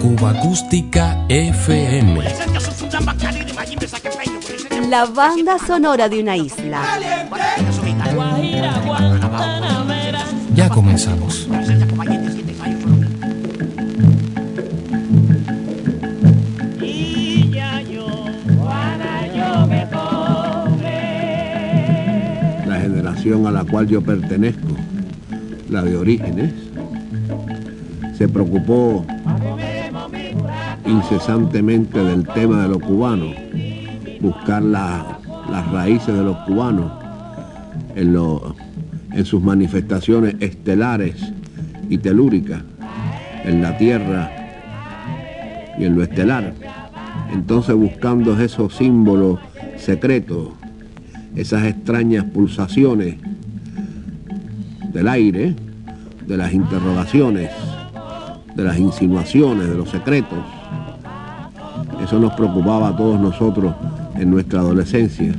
Cuba Acústica FM. La banda sonora de una isla. Ya comenzamos. La generación a la cual yo pertenezco, la de Orígenes, se preocupó incesantemente del tema de los cubanos, buscar la- las raíces de los cubanos en, en sus manifestaciones estelares y telúricas, en la tierra y en lo estelar. Entonces buscando esos símbolos secretos, esas extrañas pulsaciones del aire, de las interrogaciones, de las insinuaciones, de los secretos. Eso nos preocupaba a todos nosotros en nuestra adolescencia.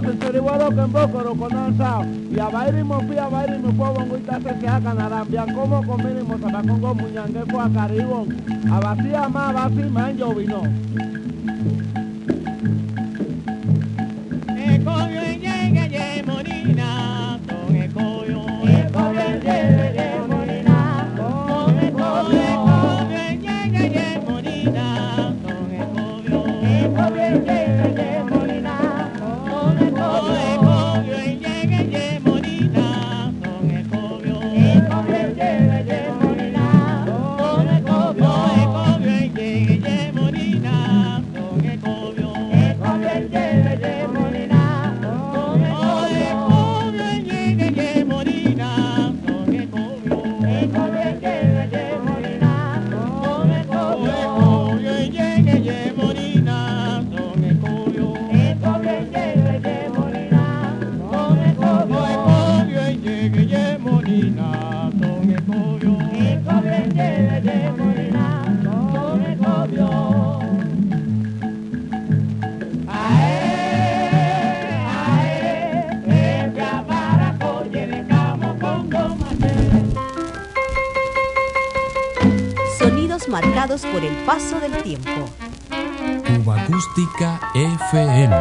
Mboka, Nsoriwaroke, Mboko, Rokonon Sao, Yabairi Mopi, Yabairi Mupobo, Nguitase, Kiaka, Narambia, Como, Comini, Mosatakongo, Muñangue, Fuakariwon, Abasi, Ama, Abasi, Manjo, Vino. Paso del tiempo. Cuba Acústica FM.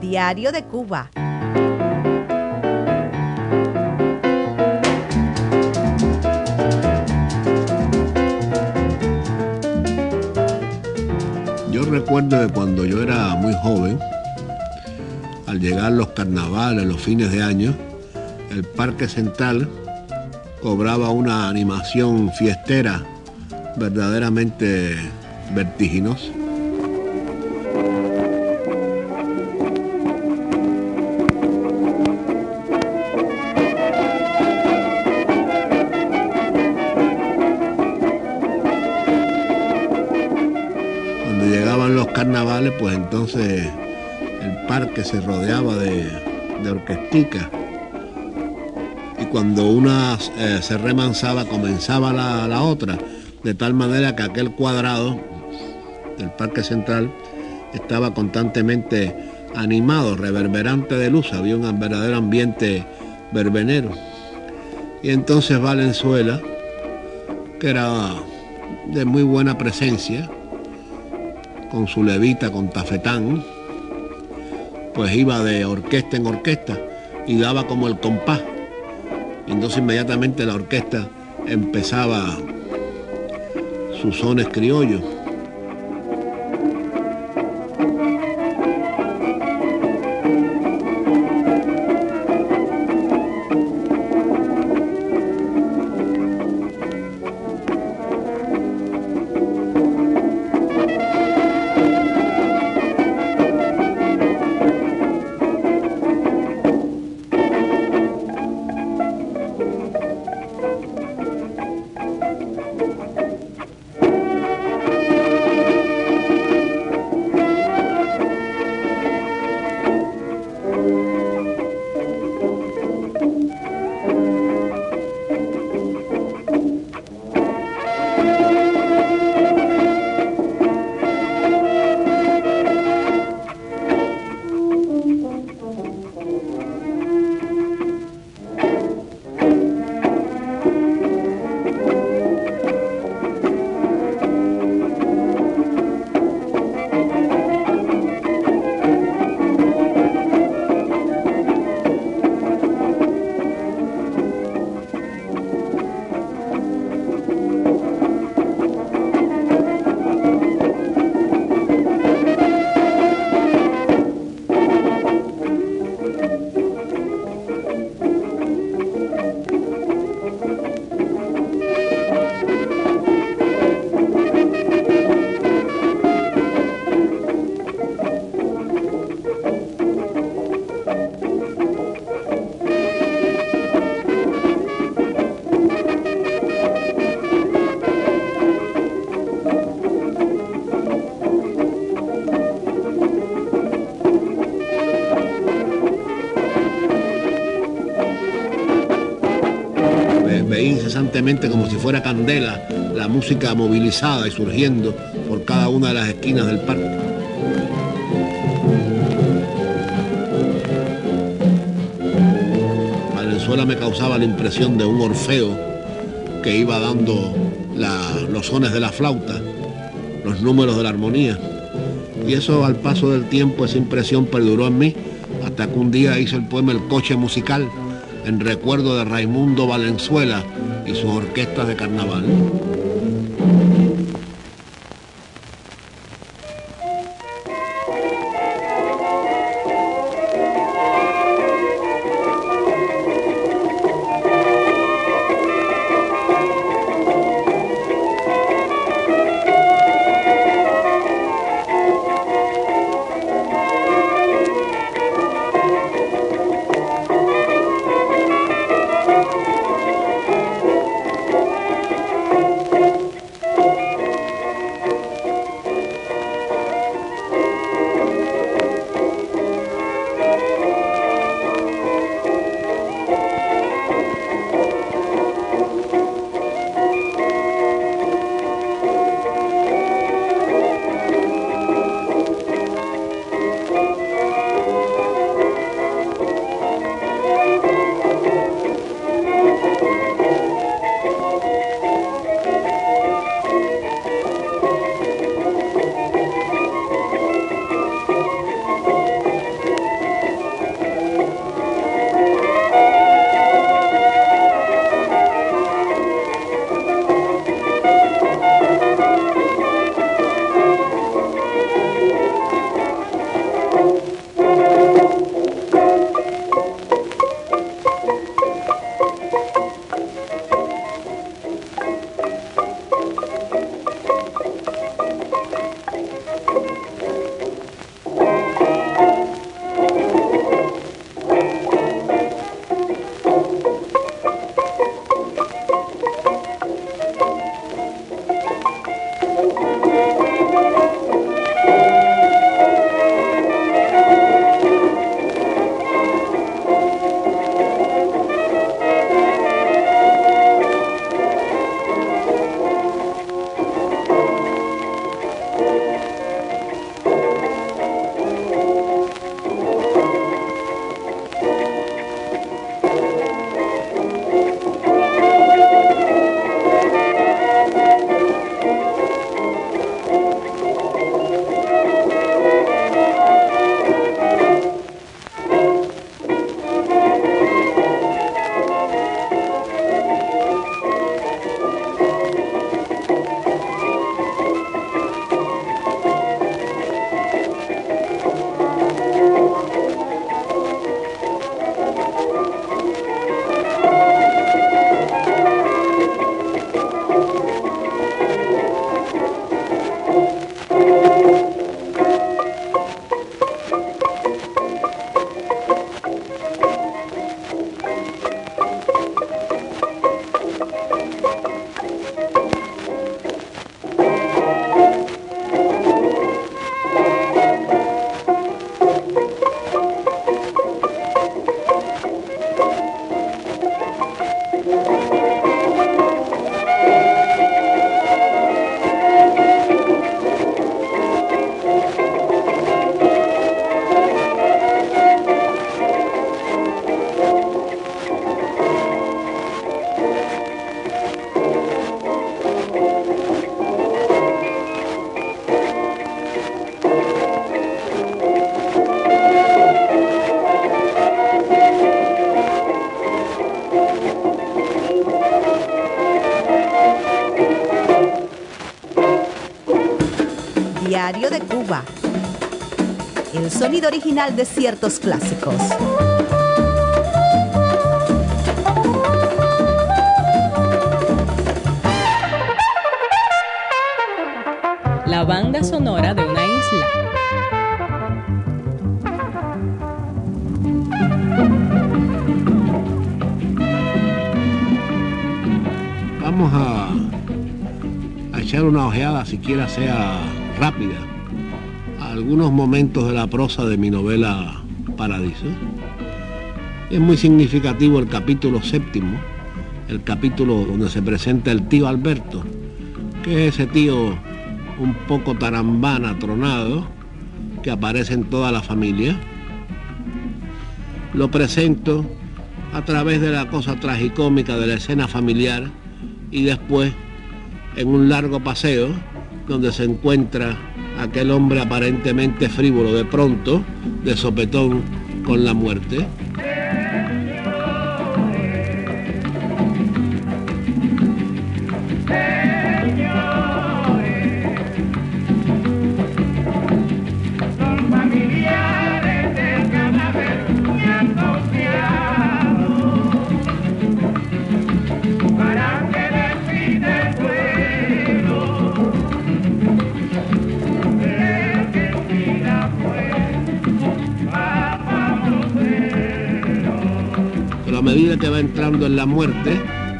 Diario de Cuba. Yo recuerdo que cuando yo era muy joven, al llegar los carnavales, los fines de año, el Parque Central cobraba una animación fiestera verdaderamente vertiginosa. Cuando llegaban los carnavales, pues entonces el parque se rodeaba de, de orquesticas. Cuando una eh, se remansaba, comenzaba la, la otra, de tal manera que aquel cuadrado del Parque Central estaba constantemente animado, reverberante de luz, había un verdadero ambiente verbenero. Y entonces Valenzuela, que era de muy buena presencia, con su levita, con tafetán, pues iba de orquesta en orquesta y daba como el compás. Entonces inmediatamente la orquesta empezaba sus sones criollos. Como si fuera candela la música movilizada y surgiendo por cada una de las esquinas del parque. Valenzuela me causaba la impresión de un orfeo que iba dando los sones de la flauta, los números de la armonía. Y eso al paso del tiempo, esa impresión perduró en mí, hasta que un día hice el poema El coche musical, en recuerdo de Raimundo Valenzuela y sus orquestas de carnaval. Cuba. El sonido original de ciertos clásicos. La banda sonora de una isla. Vamos a, a echar una ojeada, siquiera sea rápida, algunos momentos de la prosa de mi novela Paradiso. Es muy significativo el capítulo séptimo, el capítulo donde se presenta el tío Alberto, que es ese tío un poco tarambana, tronado, que aparece en toda la familia. Lo presento a través de la cosa tragicómica de la escena familiar y después en un largo paseo donde se encuentra aquel hombre aparentemente frívolo de pronto, de sopetón con la muerte. Que va entrando en la muerte,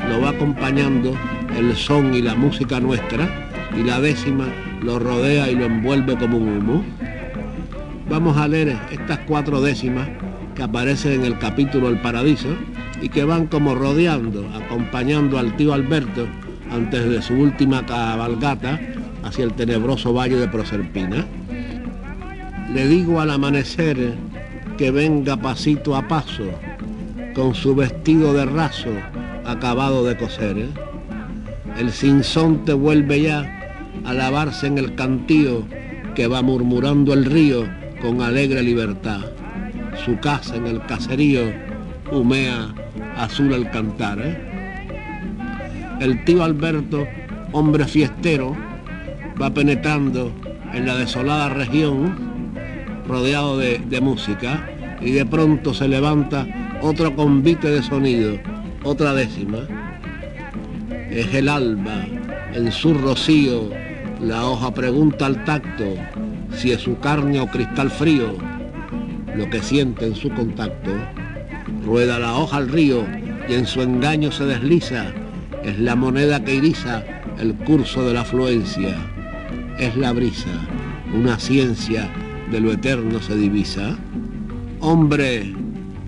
lo va acompañando el son y la música nuestra, y la décima lo rodea y lo envuelve como un humo. Vamos a leer estas cuatro décimas que aparecen en el capítulo El Paradiso y que van como rodeando, acompañando al tío Alberto antes de su última cabalgata hacia el tenebroso valle de Proserpina. Le digo al amanecer que venga pasito a paso, con su vestido de raso acabado de coser. El sinsonte vuelve ya a lavarse en el cantío que va murmurando el río con alegre libertad. Su casa en el caserío humea azul al cantar. El tío Alberto, hombre fiestero, va penetrando en la desolada región rodeado de, de música y de pronto se levanta otro convite de sonido, otra décima. Es el alba, en su rocío, la hoja pregunta al tacto si es su carne o cristal frío, lo que siente en su contacto. Rueda la hoja al río y en su engaño se desliza, es la moneda que iriza el curso de la afluencia, es la brisa, una ciencia de lo eterno se divisa. Hombre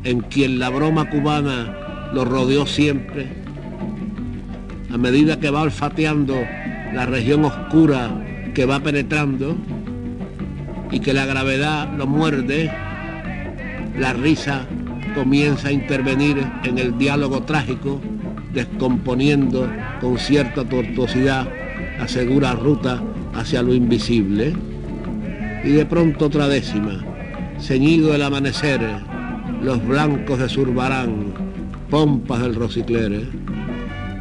en quien la broma cubana lo rodeó siempre, a medida que va olfateando la región oscura que va penetrando y que la gravedad lo muerde, la risa comienza a intervenir en el diálogo trágico, descomponiendo con cierta tortuosidad la segura ruta hacia lo invisible. Y de pronto otra décima, ceñido el amanecer, los blancos de Zurbarán, pompas del Rosiclere.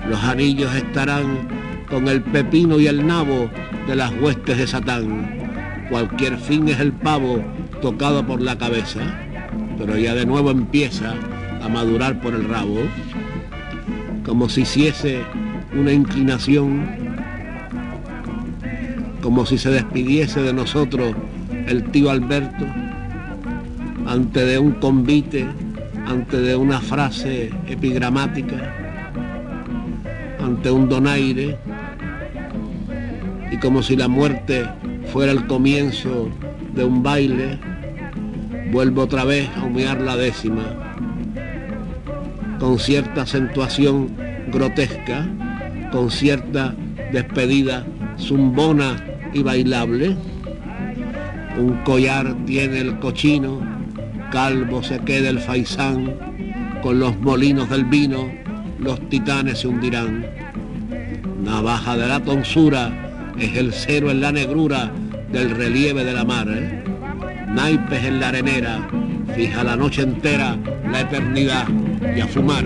Los anillos estarán con el pepino y el nabo de las huestes de Satán. Cualquier fin es el pavo tocado por la cabeza, pero ya de nuevo empieza a madurar por el rabo, como si hiciese una inclinación, como si se despidiese de nosotros el tío Alberto, ante de un convite, ante de una frase epigramática, ante un donaire, y como si la muerte fuera el comienzo de un baile, vuelvo otra vez a humear la décima, con cierta acentuación grotesca, con cierta despedida zumbona y bailable. Un collar tiene el cochino, calvo se queda el faisán, con los molinos del vino los titanes se hundirán. Navaja de la tonsura es el cero en la negrura del relieve de la mar. ¿eh? Naipes en la arenera, fija la noche entera la eternidad y a fumar.